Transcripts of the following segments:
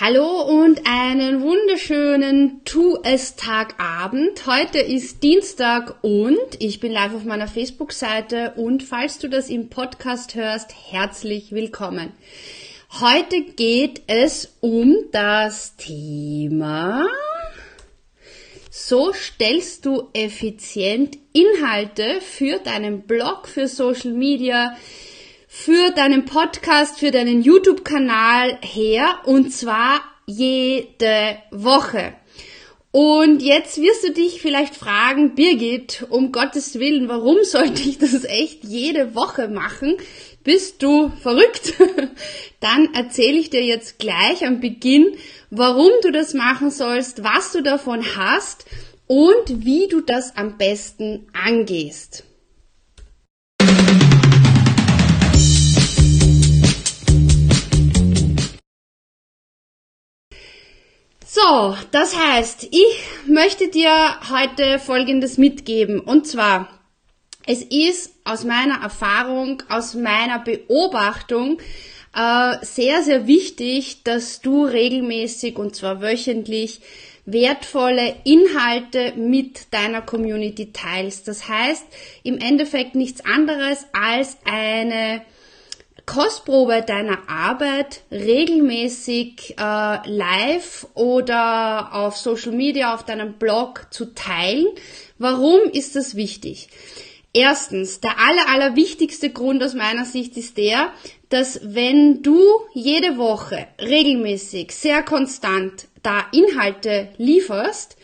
Hallo und einen wunderschönen Tu es Tagabend. Heute ist Dienstag und ich bin live auf meiner Facebook-Seite und falls du das im Podcast hörst, herzlich willkommen. Heute geht es um das Thema so stellst du effizient Inhalte für deinen Blog, für Social Media, für deinen Podcast, für deinen YouTube-Kanal her und zwar jede Woche. Und jetzt wirst du dich vielleicht fragen, Birgit, um Gottes Willen, warum sollte ich das echt jede Woche machen? Bist du verrückt? Dann erzähle ich dir jetzt gleich am Beginn, warum du das machen sollst, was du davon hast und wie du das am besten angehst. So, das heißt, ich möchte dir heute Folgendes mitgeben. Und zwar, es ist aus meiner Erfahrung, aus meiner Beobachtung äh, sehr, sehr wichtig, dass du regelmäßig und zwar wöchentlich wertvolle Inhalte mit deiner Community teilst. Das heißt, im Endeffekt nichts anderes als eine Kostprobe deiner Arbeit regelmäßig äh, live oder auf Social Media, auf deinem Blog zu teilen. Warum ist das wichtig? Erstens, der aller, aller wichtigste Grund aus meiner Sicht ist der, dass wenn du jede Woche regelmäßig, sehr konstant da Inhalte lieferst,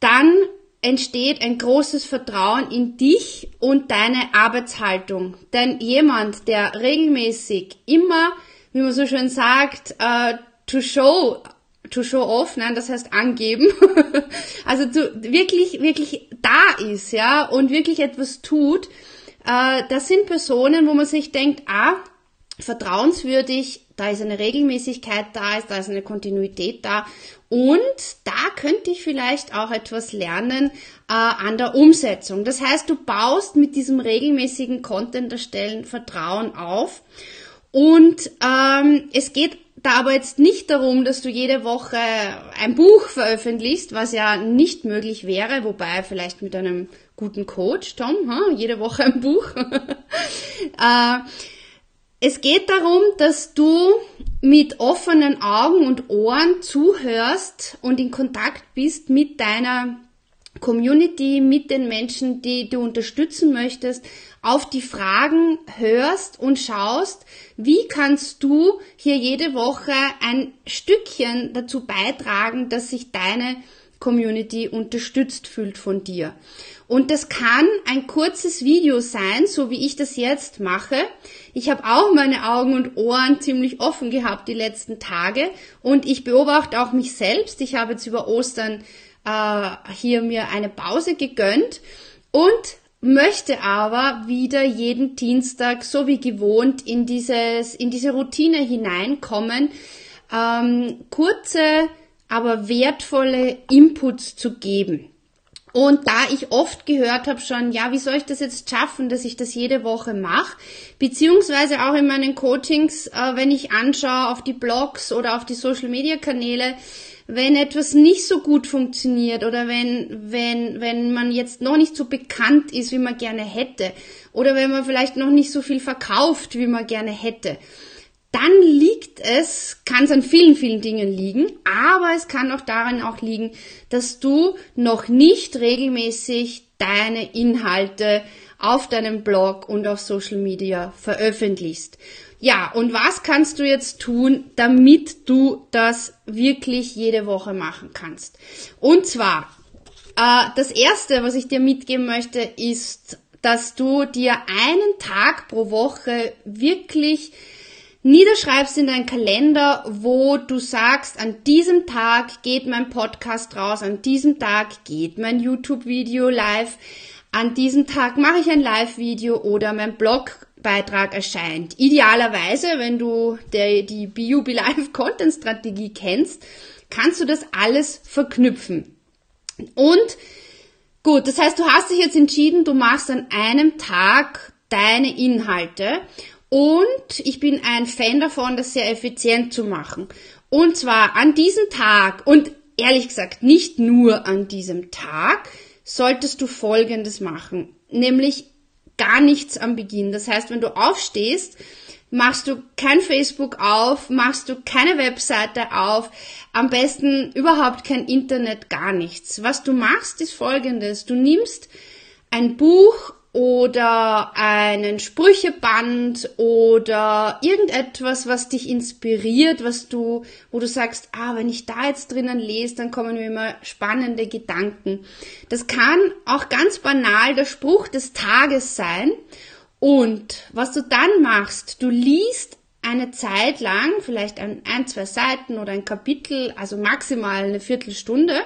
dann entsteht ein großes Vertrauen in dich und deine Arbeitshaltung. Denn jemand, der regelmäßig immer, wie man so schön sagt, uh, to show, to show off, nein, das heißt angeben, also zu, wirklich, wirklich da ist, ja, und wirklich etwas tut, uh, das sind Personen, wo man sich denkt, ah, vertrauenswürdig, da ist eine Regelmäßigkeit da, ist da ist eine Kontinuität da und da könnte ich vielleicht auch etwas lernen äh, an der Umsetzung. Das heißt, du baust mit diesem regelmäßigen Content erstellen Vertrauen auf und ähm, es geht da aber jetzt nicht darum, dass du jede Woche ein Buch veröffentlichst, was ja nicht möglich wäre, wobei vielleicht mit einem guten Coach, Tom, huh? jede Woche ein Buch. äh, es geht darum, dass du mit offenen Augen und Ohren zuhörst und in Kontakt bist mit deiner Community, mit den Menschen, die du unterstützen möchtest, auf die Fragen hörst und schaust, wie kannst du hier jede Woche ein Stückchen dazu beitragen, dass sich deine Community unterstützt fühlt von dir. Und das kann ein kurzes Video sein, so wie ich das jetzt mache. Ich habe auch meine Augen und Ohren ziemlich offen gehabt die letzten Tage und ich beobachte auch mich selbst. Ich habe jetzt über Ostern äh, hier mir eine Pause gegönnt und möchte aber wieder jeden Dienstag so wie gewohnt in dieses in diese Routine hineinkommen, ähm, kurze aber wertvolle Inputs zu geben. Und da ich oft gehört habe schon, ja, wie soll ich das jetzt schaffen, dass ich das jede Woche mache, beziehungsweise auch in meinen Coachings, äh, wenn ich anschaue auf die Blogs oder auf die Social-Media-Kanäle, wenn etwas nicht so gut funktioniert oder wenn, wenn, wenn man jetzt noch nicht so bekannt ist, wie man gerne hätte oder wenn man vielleicht noch nicht so viel verkauft, wie man gerne hätte, dann liegt es, kann es an vielen, vielen Dingen liegen, aber es kann auch daran auch liegen, dass du noch nicht regelmäßig deine Inhalte auf deinem Blog und auf Social Media veröffentlichst. Ja, und was kannst du jetzt tun, damit du das wirklich jede Woche machen kannst? Und zwar, äh, das Erste, was ich dir mitgeben möchte, ist, dass du dir einen Tag pro Woche wirklich niederschreibst in deinen Kalender, wo du sagst, an diesem Tag geht mein Podcast raus, an diesem Tag geht mein YouTube-Video live, an diesem Tag mache ich ein Live-Video oder mein Blogbeitrag erscheint. Idealerweise, wenn du der, die BUB Live Content Strategie kennst, kannst du das alles verknüpfen. Und gut, das heißt, du hast dich jetzt entschieden, du machst an einem Tag deine Inhalte Und ich bin ein Fan davon, das sehr effizient zu machen. Und zwar an diesem Tag und ehrlich gesagt nicht nur an diesem Tag solltest du Folgendes machen. Nämlich gar nichts am Beginn. Das heißt, wenn du aufstehst, machst du kein Facebook auf, machst du keine Webseite auf, am besten überhaupt kein Internet, gar nichts. Was du machst, ist folgendes. Du nimmst ein Buch oder einen Sprücheband oder irgendetwas, was dich inspiriert, was du, wo du sagst, ah, wenn ich da jetzt drinnen lese, dann kommen mir immer spannende Gedanken. Das kann auch ganz banal der Spruch des Tages sein. Und was du dann machst, du liest eine Zeit lang, vielleicht ein, ein, zwei Seiten oder ein Kapitel, also maximal eine Viertelstunde,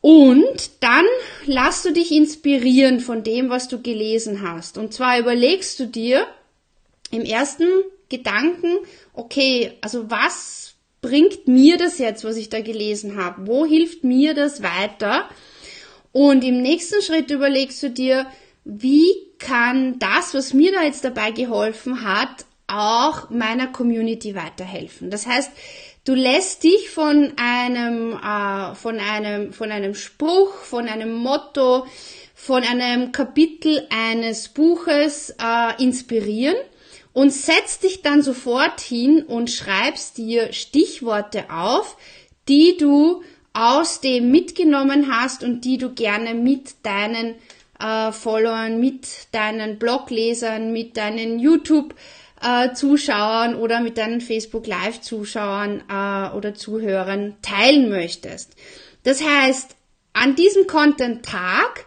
und dann lass du dich inspirieren von dem, was du gelesen hast. Und zwar überlegst du dir im ersten Gedanken, okay, also was bringt mir das jetzt, was ich da gelesen habe? Wo hilft mir das weiter? Und im nächsten Schritt überlegst du dir, wie kann das, was mir da jetzt dabei geholfen hat, auch meiner Community weiterhelfen. Das heißt, Du lässt dich von einem, äh, von einem, von einem Spruch, von einem Motto, von einem Kapitel eines Buches äh, inspirieren und setzt dich dann sofort hin und schreibst dir Stichworte auf, die du aus dem mitgenommen hast und die du gerne mit deinen äh, Followern, mit deinen Bloglesern, mit deinen YouTube äh, Zuschauern oder mit deinen Facebook Live Zuschauern äh, oder Zuhörern teilen möchtest. Das heißt, an diesem Content Tag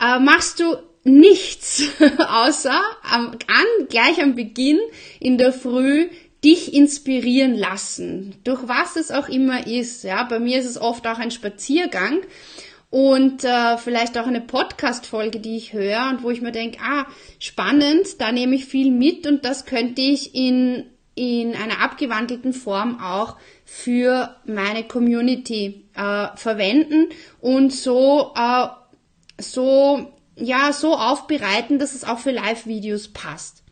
äh, machst du nichts außer am, an, gleich am Beginn in der Früh dich inspirieren lassen, durch was es auch immer ist. Ja, bei mir ist es oft auch ein Spaziergang und äh, vielleicht auch eine Podcast-Folge, die ich höre und wo ich mir denke, ah, spannend, da nehme ich viel mit und das könnte ich in, in einer abgewandelten Form auch für meine Community äh, verwenden und so, äh, so, ja, so aufbereiten, dass es auch für Live-Videos passt.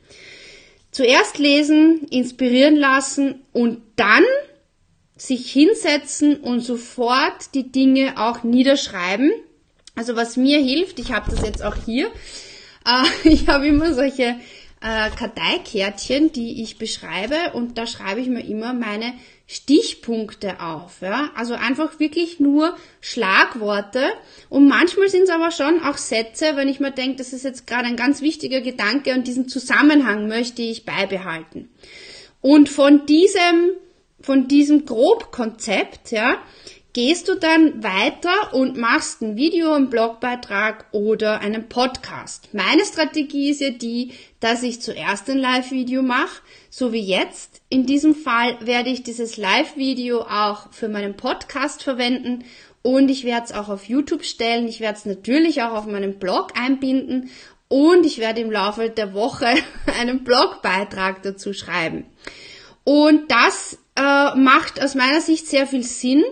Zuerst lesen, inspirieren lassen und dann sich hinsetzen und sofort die Dinge auch niederschreiben. Also was mir hilft, ich habe das jetzt auch hier, äh, ich habe immer solche äh, Karteikärtchen, die ich beschreibe und da schreibe ich mir immer meine Stichpunkte auf. Ja? Also einfach wirklich nur Schlagworte und manchmal sind es aber schon auch Sätze, wenn ich mir denke, das ist jetzt gerade ein ganz wichtiger Gedanke und diesen Zusammenhang möchte ich beibehalten. Und von diesem von diesem Grobkonzept, ja, gehst du dann weiter und machst ein Video, einen Blogbeitrag oder einen Podcast. Meine Strategie ist ja die, dass ich zuerst ein Live-Video mache, so wie jetzt. In diesem Fall werde ich dieses Live-Video auch für meinen Podcast verwenden und ich werde es auch auf YouTube stellen. Ich werde es natürlich auch auf meinem Blog einbinden und ich werde im Laufe der Woche einen Blogbeitrag dazu schreiben. Und das äh, macht aus meiner Sicht sehr viel Sinn,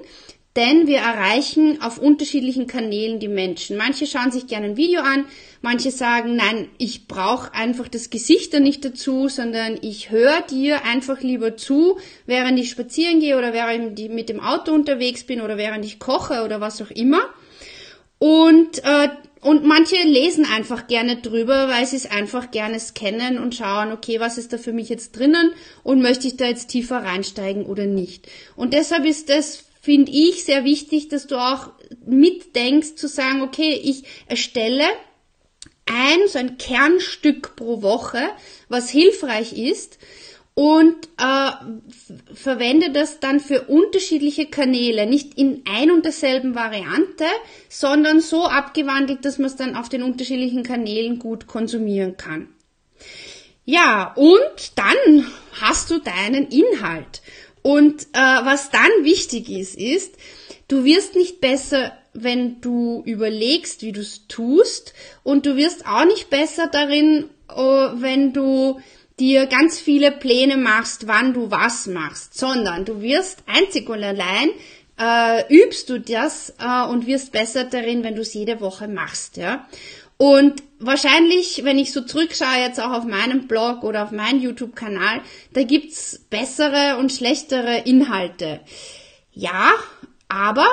denn wir erreichen auf unterschiedlichen Kanälen die Menschen. Manche schauen sich gerne ein Video an, manche sagen, nein, ich brauche einfach das Gesicht da nicht dazu, sondern ich höre dir einfach lieber zu, während ich spazieren gehe oder während ich mit dem Auto unterwegs bin oder während ich koche oder was auch immer. Und äh, und manche lesen einfach gerne drüber, weil sie es einfach gerne scannen und schauen, okay, was ist da für mich jetzt drinnen und möchte ich da jetzt tiefer reinsteigen oder nicht. Und deshalb ist das, finde ich, sehr wichtig, dass du auch mitdenkst zu sagen, okay, ich erstelle ein, so ein Kernstück pro Woche, was hilfreich ist und äh, verwende das dann für unterschiedliche Kanäle, nicht in ein und derselben Variante, sondern so abgewandelt, dass man es dann auf den unterschiedlichen Kanälen gut konsumieren kann. Ja, und dann hast du deinen Inhalt. Und äh, was dann wichtig ist, ist, du wirst nicht besser, wenn du überlegst, wie du es tust, und du wirst auch nicht besser darin, äh, wenn du dir ganz viele Pläne machst, wann du was machst, sondern du wirst einzig und allein äh, übst du das äh, und wirst besser darin, wenn du es jede Woche machst, ja. Und wahrscheinlich, wenn ich so zurückschaue jetzt auch auf meinem Blog oder auf meinen YouTube-Kanal, da gibt's bessere und schlechtere Inhalte. Ja, aber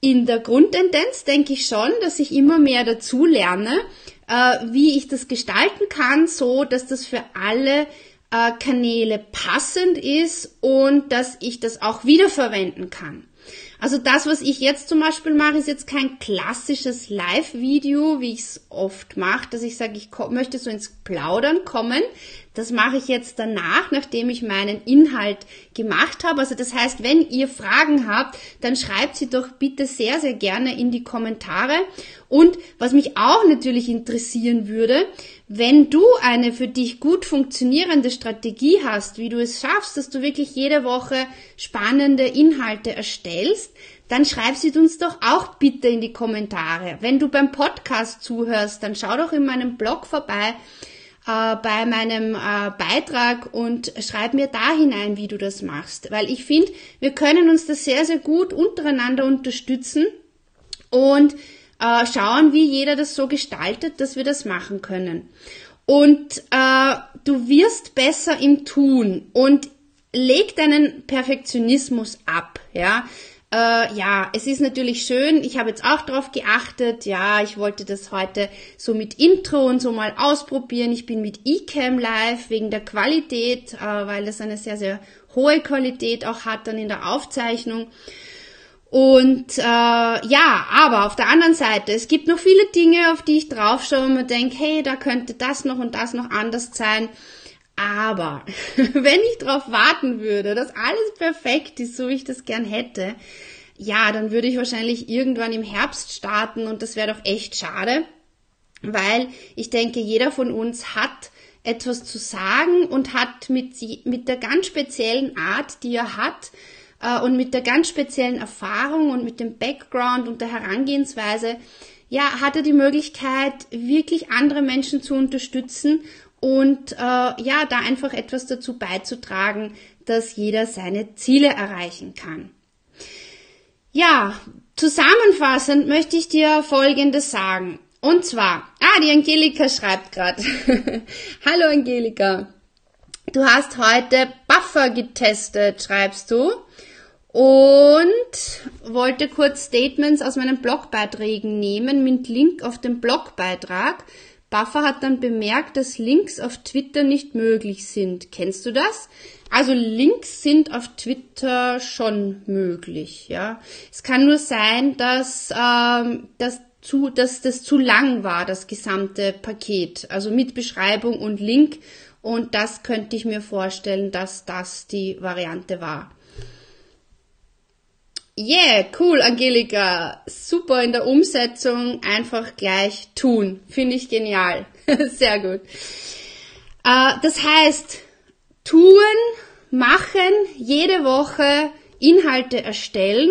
in der Grundtendenz denke ich schon, dass ich immer mehr dazu lerne, äh, wie ich das gestalten kann, so dass das für alle äh, Kanäle passend ist und dass ich das auch wiederverwenden kann. Also das, was ich jetzt zum Beispiel mache, ist jetzt kein klassisches Live-Video, wie ich es oft mache, dass ich sage, ich möchte so ins Plaudern kommen. Das mache ich jetzt danach, nachdem ich meinen Inhalt gemacht habe. Also das heißt, wenn ihr Fragen habt, dann schreibt sie doch bitte sehr, sehr gerne in die Kommentare. Und was mich auch natürlich interessieren würde, wenn du eine für dich gut funktionierende Strategie hast, wie du es schaffst, dass du wirklich jede Woche spannende Inhalte erstellst, dann schreib sie uns doch auch bitte in die Kommentare. Wenn du beim Podcast zuhörst, dann schau doch in meinem Blog vorbei äh, bei meinem äh, Beitrag und schreib mir da hinein, wie du das machst. Weil ich finde, wir können uns das sehr, sehr gut untereinander unterstützen und äh, schauen, wie jeder das so gestaltet, dass wir das machen können. Und äh, du wirst besser im Tun und leg deinen Perfektionismus ab, ja. Äh, ja, es ist natürlich schön. Ich habe jetzt auch darauf geachtet. Ja, ich wollte das heute so mit Intro und so mal ausprobieren. Ich bin mit eCam live wegen der Qualität, äh, weil das eine sehr, sehr hohe Qualität auch hat dann in der Aufzeichnung. Und äh, ja, aber auf der anderen Seite, es gibt noch viele Dinge, auf die ich draufschaue und mir denke, hey, da könnte das noch und das noch anders sein. Aber wenn ich darauf warten würde, dass alles perfekt ist, so wie ich das gern hätte, ja, dann würde ich wahrscheinlich irgendwann im Herbst starten und das wäre doch echt schade, weil ich denke, jeder von uns hat etwas zu sagen und hat mit, mit der ganz speziellen Art, die er hat, äh, und mit der ganz speziellen Erfahrung und mit dem Background und der Herangehensweise, ja, hat er die Möglichkeit, wirklich andere Menschen zu unterstützen und äh, ja, da einfach etwas dazu beizutragen, dass jeder seine Ziele erreichen kann. Ja, zusammenfassend möchte ich dir Folgendes sagen. Und zwar, ah, die Angelika schreibt gerade. Hallo Angelika. Du hast heute Buffer getestet, schreibst du und wollte kurz Statements aus meinen Blogbeiträgen nehmen mit Link auf den Blogbeitrag. Buffer hat dann bemerkt, dass Links auf Twitter nicht möglich sind. Kennst du das? Also Links sind auf Twitter schon möglich, ja. Es kann nur sein, dass, ähm, dass, zu, dass das zu lang war, das gesamte Paket. Also mit Beschreibung und Link. Und das könnte ich mir vorstellen, dass das die Variante war. Yeah, cool, Angelika. Super in der Umsetzung. Einfach gleich tun. Finde ich genial. Sehr gut. Äh, das heißt, tun, machen, jede Woche Inhalte erstellen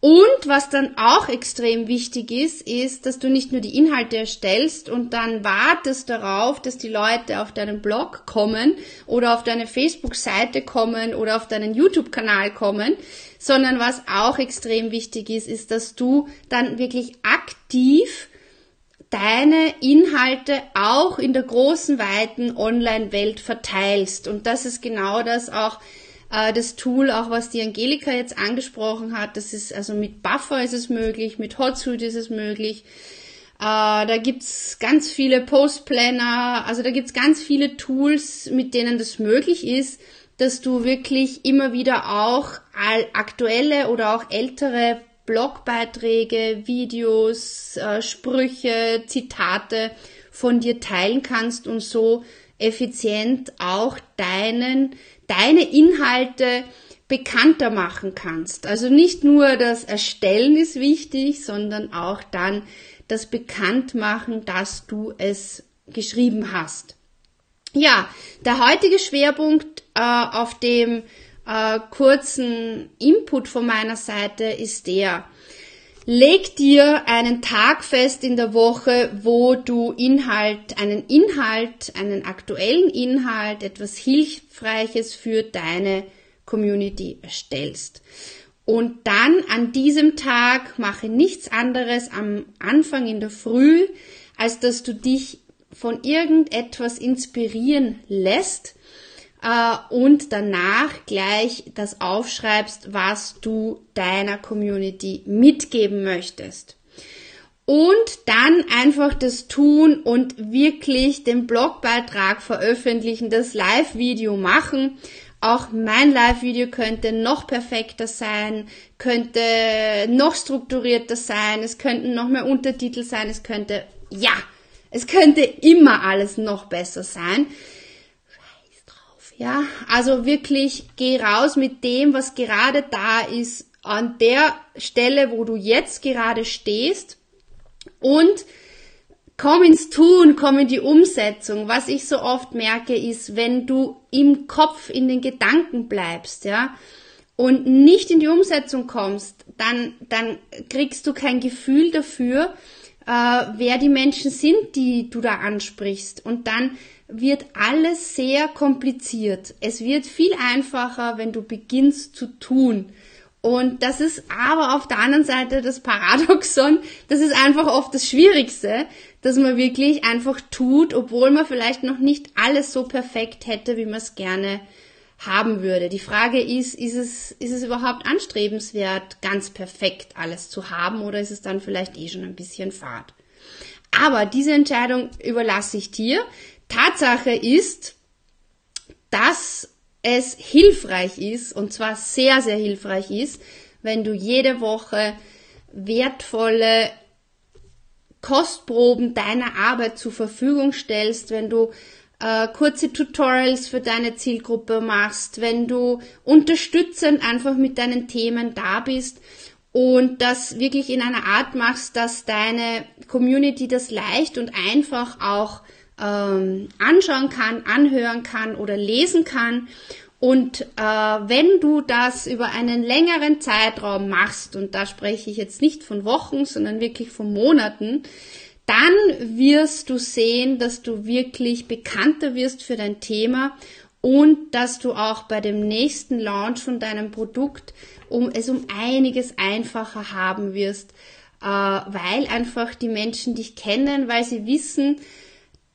und was dann auch extrem wichtig ist, ist, dass du nicht nur die Inhalte erstellst und dann wartest darauf, dass die Leute auf deinen Blog kommen oder auf deine Facebook-Seite kommen oder auf deinen YouTube-Kanal kommen, sondern was auch extrem wichtig ist, ist, dass du dann wirklich aktiv deine Inhalte auch in der großen, weiten Online-Welt verteilst. Und das ist genau das auch, äh, das Tool, auch was die Angelika jetzt angesprochen hat, das ist also mit Buffer ist es möglich, mit Hotsuite ist es möglich. Äh, da gibt's ganz viele Postplanner, also da gibt's ganz viele Tools, mit denen das möglich ist, dass du wirklich immer wieder auch aktuelle oder auch ältere Blogbeiträge, Videos, äh, Sprüche, Zitate von dir teilen kannst und so effizient auch deinen deine Inhalte bekannter machen kannst. Also nicht nur das Erstellen ist wichtig, sondern auch dann das Bekanntmachen, dass du es geschrieben hast. Ja, der heutige Schwerpunkt äh, auf dem äh, kurzen Input von meiner Seite ist der, Leg dir einen Tag fest in der Woche, wo du Inhalt, einen Inhalt, einen aktuellen Inhalt, etwas Hilfreiches für deine Community erstellst. Und dann an diesem Tag mache nichts anderes am Anfang in der Früh, als dass du dich von irgendetwas inspirieren lässt äh, und danach gleich das aufschreibst, was du deiner Community mitgeben möchtest. Und dann einfach das tun und wirklich den Blogbeitrag veröffentlichen, das Live-Video machen. Auch mein Live-Video könnte noch perfekter sein, könnte noch strukturierter sein, es könnten noch mehr Untertitel sein, es könnte, ja, es könnte immer alles noch besser sein. Ja. Also wirklich geh raus mit dem, was gerade da ist, an der Stelle, wo du jetzt gerade stehst und komm ins Tun, komm in die Umsetzung. Was ich so oft merke, ist, wenn du im Kopf, in den Gedanken bleibst, ja, und nicht in die Umsetzung kommst, dann, dann kriegst du kein Gefühl dafür, äh, wer die Menschen sind, die du da ansprichst. Und dann wird alles sehr kompliziert. Es wird viel einfacher, wenn du beginnst zu tun. Und das ist aber auf der anderen Seite das Paradoxon, das ist einfach oft das Schwierigste, dass man wirklich einfach tut, obwohl man vielleicht noch nicht alles so perfekt hätte, wie man es gerne haben würde. Die Frage ist, ist es, ist es überhaupt anstrebenswert, ganz perfekt alles zu haben oder ist es dann vielleicht eh schon ein bisschen fad? Aber diese Entscheidung überlasse ich dir. Tatsache ist, dass es hilfreich ist, und zwar sehr, sehr hilfreich ist, wenn du jede Woche wertvolle Kostproben deiner Arbeit zur Verfügung stellst, wenn du äh, kurze Tutorials für deine Zielgruppe machst, wenn du unterstützend einfach mit deinen Themen da bist und das wirklich in einer Art machst, dass deine Community das leicht und einfach auch ähm, anschauen kann, anhören kann oder lesen kann. Und äh, wenn du das über einen längeren Zeitraum machst, und da spreche ich jetzt nicht von Wochen, sondern wirklich von Monaten, dann wirst du sehen, dass du wirklich bekannter wirst für dein Thema und dass du auch bei dem nächsten Launch von deinem Produkt um es um einiges einfacher haben wirst, äh, weil einfach die Menschen dich kennen, weil sie wissen,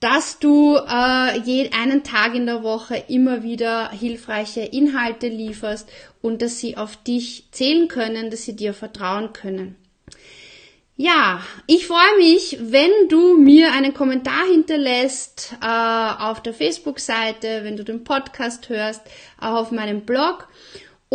dass du äh, je, einen Tag in der Woche immer wieder hilfreiche Inhalte lieferst und dass sie auf dich zählen können, dass sie dir vertrauen können. Ja, ich freue mich, wenn du mir einen Kommentar hinterlässt äh, auf der Facebook-Seite, wenn du den Podcast hörst, auch auf meinem Blog.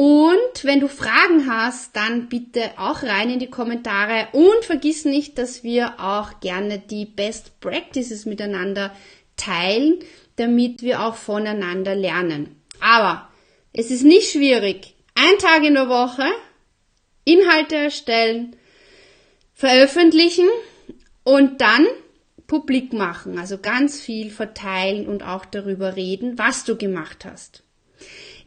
Und wenn du Fragen hast, dann bitte auch rein in die Kommentare und vergiss nicht, dass wir auch gerne die Best Practices miteinander teilen, damit wir auch voneinander lernen. Aber es ist nicht schwierig. Ein Tag in der Woche Inhalte erstellen, veröffentlichen und dann publik machen, also ganz viel verteilen und auch darüber reden, was du gemacht hast.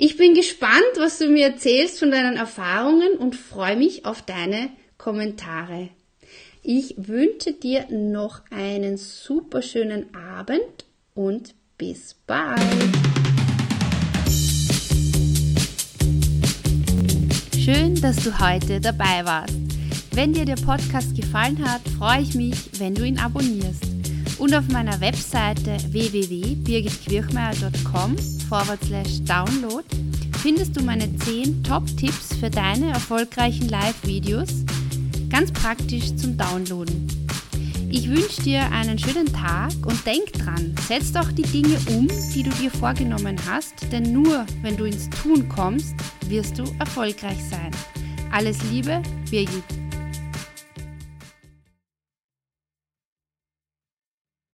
Ich bin gespannt, was du mir erzählst von deinen Erfahrungen und freue mich auf deine Kommentare. Ich wünsche dir noch einen super schönen Abend und bis bald. Schön, dass du heute dabei warst. Wenn dir der Podcast gefallen hat, freue ich mich, wenn du ihn abonnierst. Und auf meiner Webseite www.birgitquirchmeier.com download findest du meine 10 Top-Tipps für deine erfolgreichen Live-Videos, ganz praktisch zum Downloaden. Ich wünsche dir einen schönen Tag und denk dran, setz doch die Dinge um, die du dir vorgenommen hast, denn nur wenn du ins Tun kommst, wirst du erfolgreich sein. Alles Liebe, Birgit.